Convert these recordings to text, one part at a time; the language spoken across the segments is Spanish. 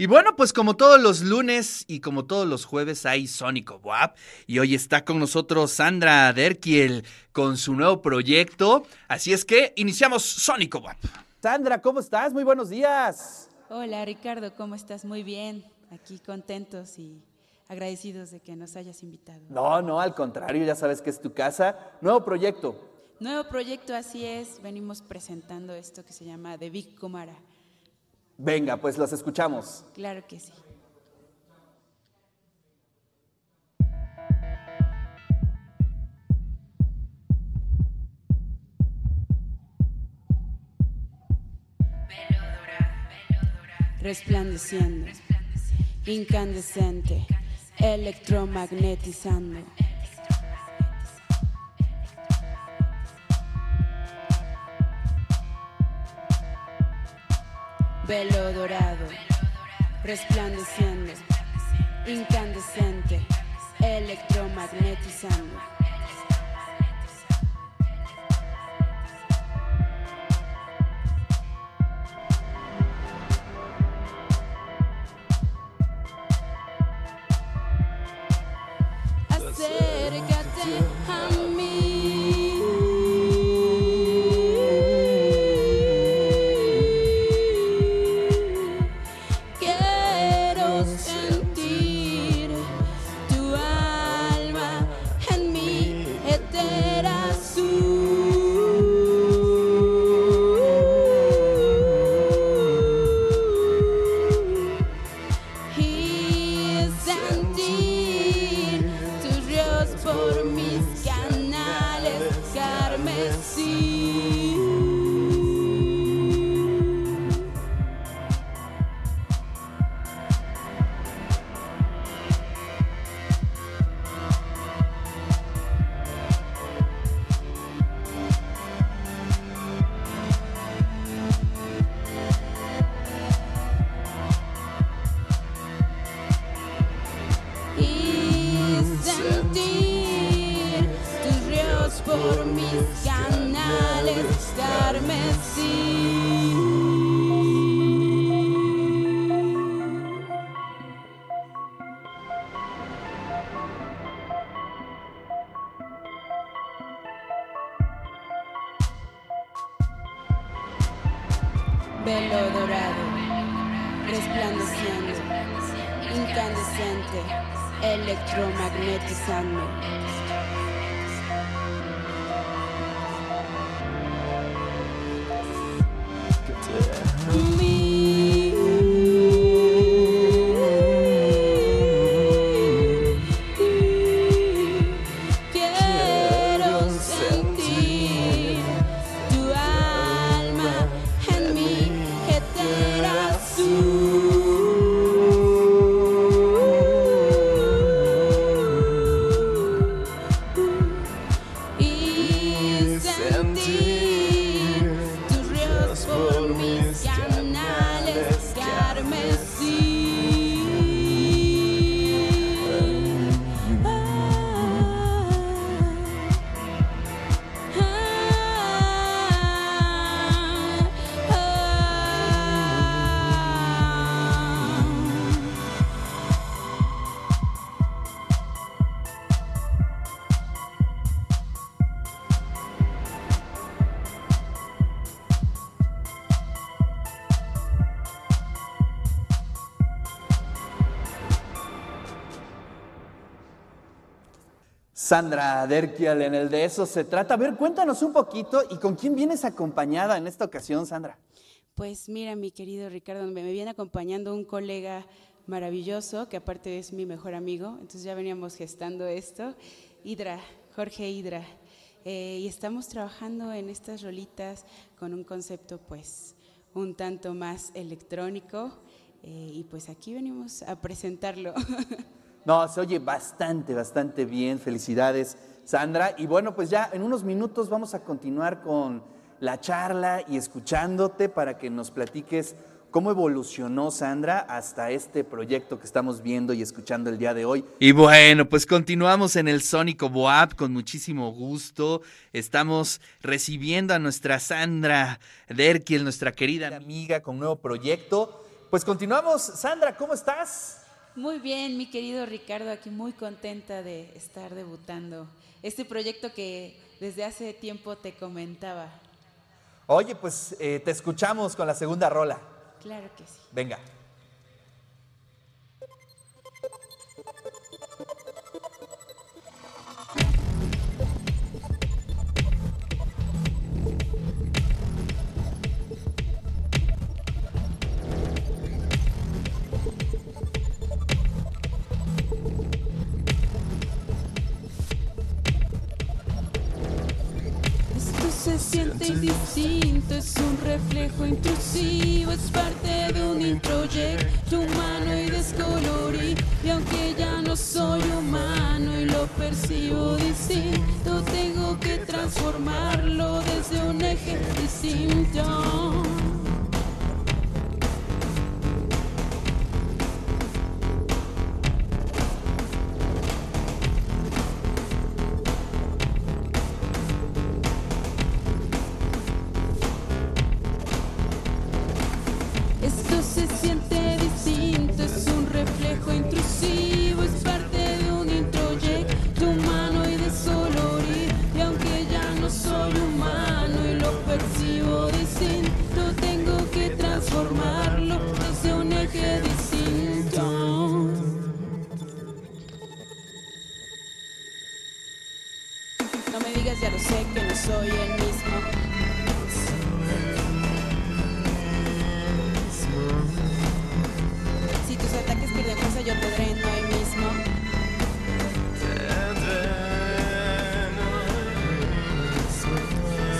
Y bueno, pues como todos los lunes y como todos los jueves hay Sónico WAP y hoy está con nosotros Sandra Derkiel con su nuevo proyecto. Así es que iniciamos Sónico WAP. Sandra, ¿cómo estás? Muy buenos días. Hola Ricardo, ¿cómo estás? Muy bien, aquí contentos y agradecidos de que nos hayas invitado. No, no, al contrario, ya sabes que es tu casa. Nuevo proyecto. Nuevo proyecto, así es. Venimos presentando esto que se llama The Big Kumara. Venga, pues los escuchamos. Claro que sí. Resplandeciendo, incandescente, electromagnetizando. Velo dorado, resplandeciendo, incandescente, electromagnetizando. Velo dorado, resplandeciendo, incandescente, electromagnetizando. Sandra Derkial, en el de eso se trata. A ver, cuéntanos un poquito y con quién vienes acompañada en esta ocasión, Sandra. Pues mira, mi querido Ricardo, me, viene acompañando un colega maravilloso, que aparte es mi mejor amigo, entonces ya veníamos gestando esto, Hidra, Jorge Hidra, Eh, y estamos trabajando en estas rolitas con un concepto pues un tanto más electrónico, eh, y pues aquí venimos a presentarlo. No, se oye bastante, bastante bien. Felicidades, Sandra. Y bueno, pues ya en unos minutos vamos a continuar con la charla y escuchándote para que nos platiques cómo evolucionó Sandra hasta este proyecto que estamos viendo y escuchando el día de hoy. Y bueno, pues continuamos en el Sónico Boab con muchísimo gusto. Estamos recibiendo a nuestra Sandra Derkiel, nuestra querida amiga, amiga con nuevo proyecto. Pues continuamos. Sandra, ¿cómo estás? Muy bien, mi querido Ricardo, aquí muy contenta de estar debutando. Este proyecto que desde hace tiempo te comentaba. Oye, pues eh, te escuchamos con la segunda rola. Claro que sí. Venga. Se siente distinto, es un reflejo intrusivo, es parte de un introyecto humano y descolorido. Y aunque ya no soy humano y lo percibo distinto, tengo que transformarlo desde un eje distinto. No me digas, ya lo sé, que no soy el mismo. Si tus ataques pierden fuerza, yo te dreno ahí mismo.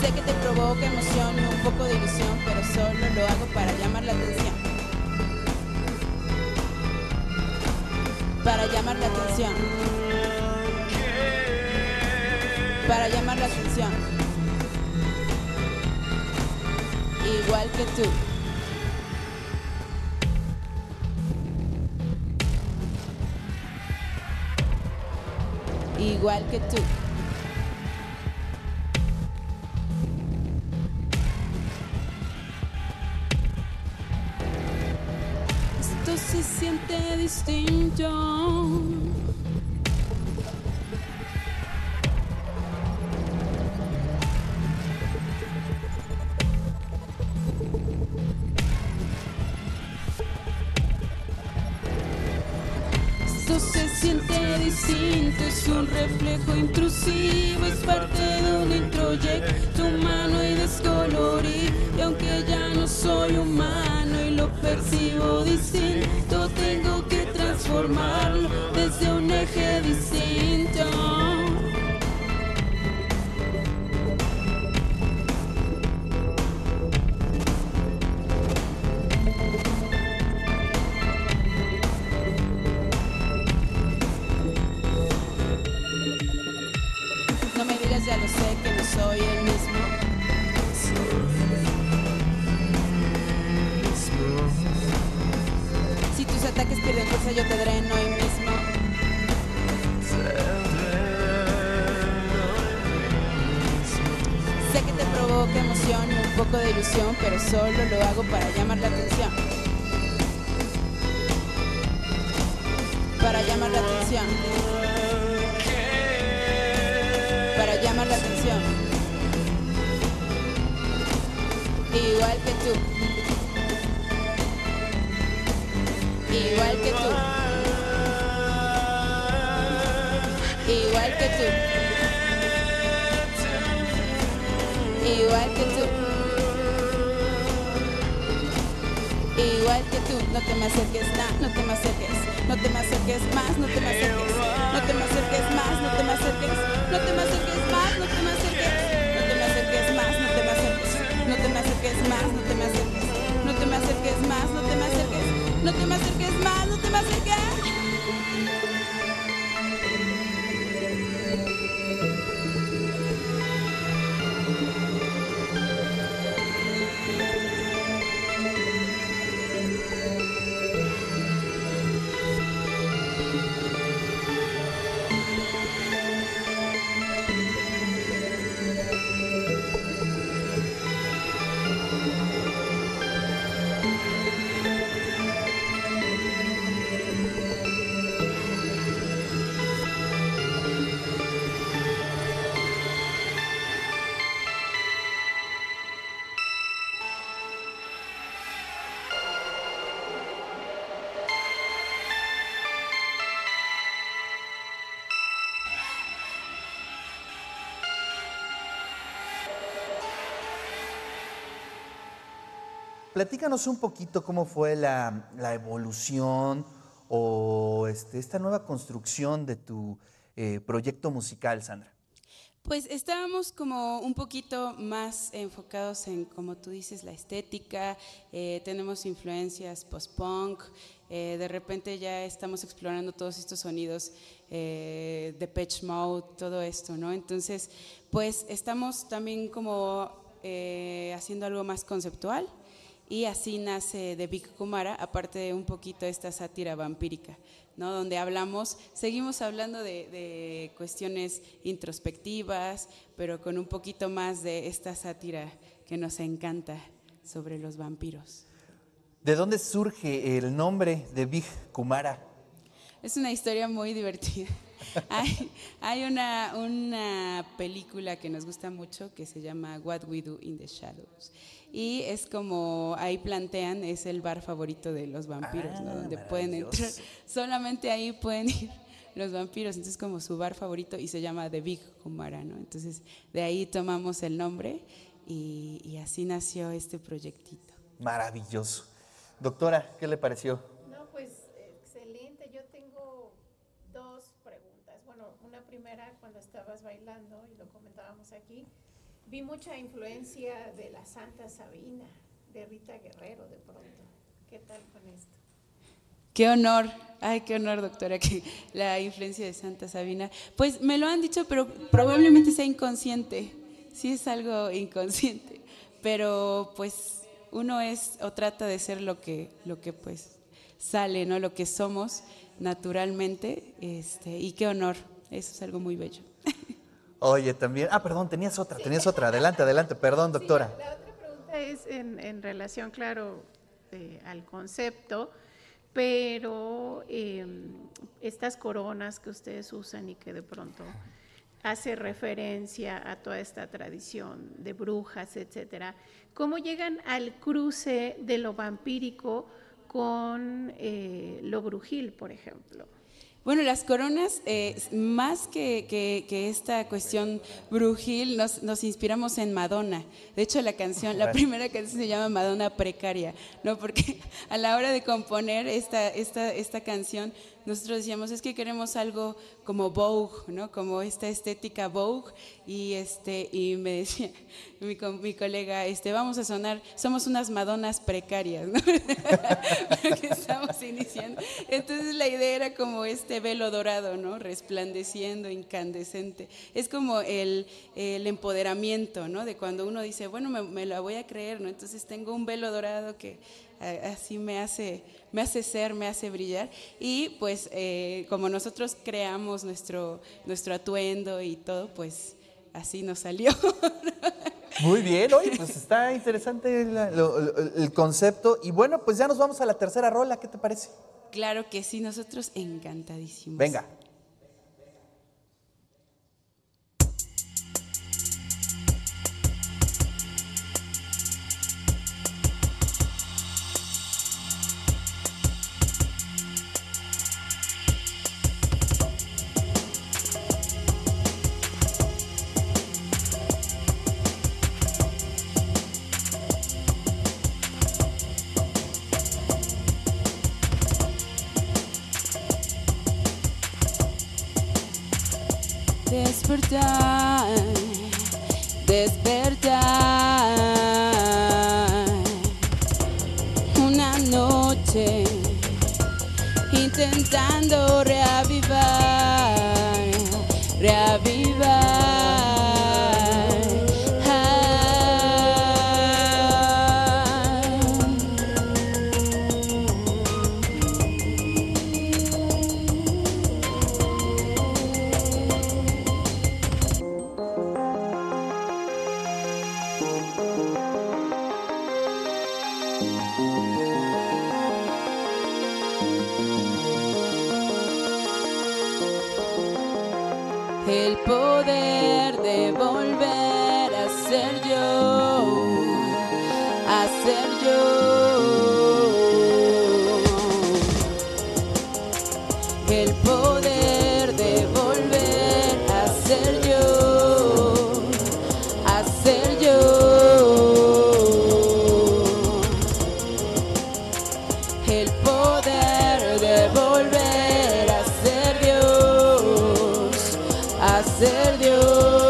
Sé que te provoca emoción y un poco de ilusión, pero solo lo hago para llamar la atención. Para llamar la atención. Para llamar la atención. Igual que tú. igual que tú. Esto se siente distinto. Esto se siente distinto, es un reflejo intrusivo, es parte de un introyecto humano y descolorido. Y aunque ya no soy humano y lo percibo distinto, tengo que transformarlo desde un eje distinto. Ataques pierden fuerza, yo te dreno hoy mismo. Sé que te provoca emoción y un poco de ilusión, pero solo lo hago para llamar la atención. Para llamar la atención. Para llamar la atención. Igual que tú. Igual que tú. Igual que tú. Igual que tú. Igual que tú, no te me acerques, nah, no te me acerques, no te me acerques más, no te me acerques, no te me acerques más, no te me acerques, no te me acerques más, no te me acerques, platícanos un poquito cómo fue la, evolución o este, esta nueva construcción de tu eh, proyecto musical, Sandra. Pues estábamos como un poquito más enfocados en, como tú dices, la estética, eh, tenemos influencias post-punk, eh, de repente ya estamos explorando todos estos sonidos de Patch Mode, todo esto, ¿no? Entonces, pues estamos también como haciendo algo más conceptual y así nace The Big Kumara, aparte de un poquito esta sátira vampírica. ¿no? donde hablamos, seguimos hablando de, cuestiones introspectivas, pero con un poquito más de esta sátira que nos encanta sobre los vampiros. ¿De dónde surge el nombre de Big Kumara? Es una historia muy divertida. hay, hay una, una película que nos gusta mucho que se llama What We Do in the Shadows y es como ahí plantean, es el bar favorito de los vampiros, ah, donde pueden entrar, solamente ahí pueden ir los vampiros, entonces como su bar favorito y se llama The Big Kumara, ¿no? Entonces de ahí tomamos el nombre y, y así nació este proyectito. Maravilloso. Doctora, ¿qué le pareció? No, pues excelente. Yo tengo dos preguntas. Primera cuando estabas bailando y lo comentábamos aquí vi mucha influencia de la Santa Sabina, de Rita Guerrero de pronto. ¿Qué tal con esto? Qué honor, ay, qué honor, doctora, que la influencia de Santa Sabina. Pues me lo han dicho, pero probablemente sea inconsciente. Sí es algo inconsciente, pero pues uno es o trata de ser lo que, lo que pues sale, ¿no? Lo que somos naturalmente, este, y qué honor. Eso es algo muy bello. Oye, también. Ah, perdón, tenías otra, tenías otra. Adelante, adelante, perdón, doctora. la otra pregunta es en, relación, claro, eh, al concepto, pero em, estas coronas que ustedes usan y que de pronto hace referencia a toda esta tradición de brujas, etcétera. ¿Cómo llegan al cruce de lo vampírico con eh, lo brujil, por ejemplo? Bueno, las coronas, eh, más que, que, esta cuestión brujil, nos, nos, inspiramos en Madonna. De hecho, la canción, la primera canción se llama Madonna Precaria, ¿no? Porque a la hora de componer esta, esta, esta canción, nosotros decíamos, es que queremos algo como Vogue, ¿no? Como esta estética Vogue. Y, este, y me decía mi, mi colega, este, vamos a sonar, somos unas Madonas precarias, ¿no? que estamos iniciando. Entonces la idea era como este velo dorado, ¿no? Resplandeciendo, incandescente. Es como el, el empoderamiento, ¿no? De cuando uno dice, bueno, me, la voy a creer, ¿no? Entonces tengo un velo dorado que así me hace, me hace ser, me hace brillar. Y pues eh, como nosotros creamos nuestro, nuestro atuendo y todo, pues así nos salió. Muy bien, hoy pues está interesante el concepto. Y bueno, pues ya nos vamos a la tercera rola, ¿qué te parece? Claro que sí, nosotros encantadísimos. Venga. una noche intentando reavivar. el poder de volver. perdió.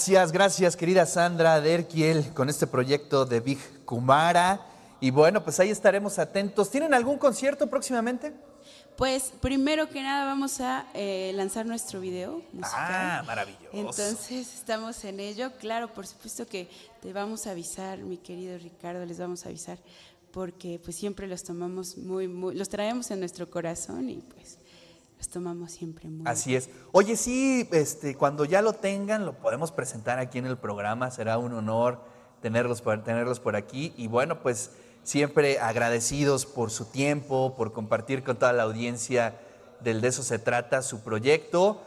Gracias, gracias, querida Sandra Derkiel, con este proyecto de Big Kumara. Y bueno, pues ahí estaremos atentos. ¿Tienen algún concierto próximamente? Pues primero que nada vamos a eh, lanzar nuestro video musical. Ah, maravilloso. Entonces estamos en ello. Claro, por supuesto que te vamos a avisar, mi querido Ricardo, les vamos a avisar, porque pues siempre los tomamos muy, muy, los traemos en nuestro corazón y pues los tomamos siempre muy. Así es. Oye, sí, este, cuando ya lo tengan, lo podemos presentar aquí en el programa. Será un honor tenerlos por, tenerlos por aquí. Y bueno, pues siempre agradecidos por su tiempo, por compartir con toda la audiencia del De eso se trata su proyecto.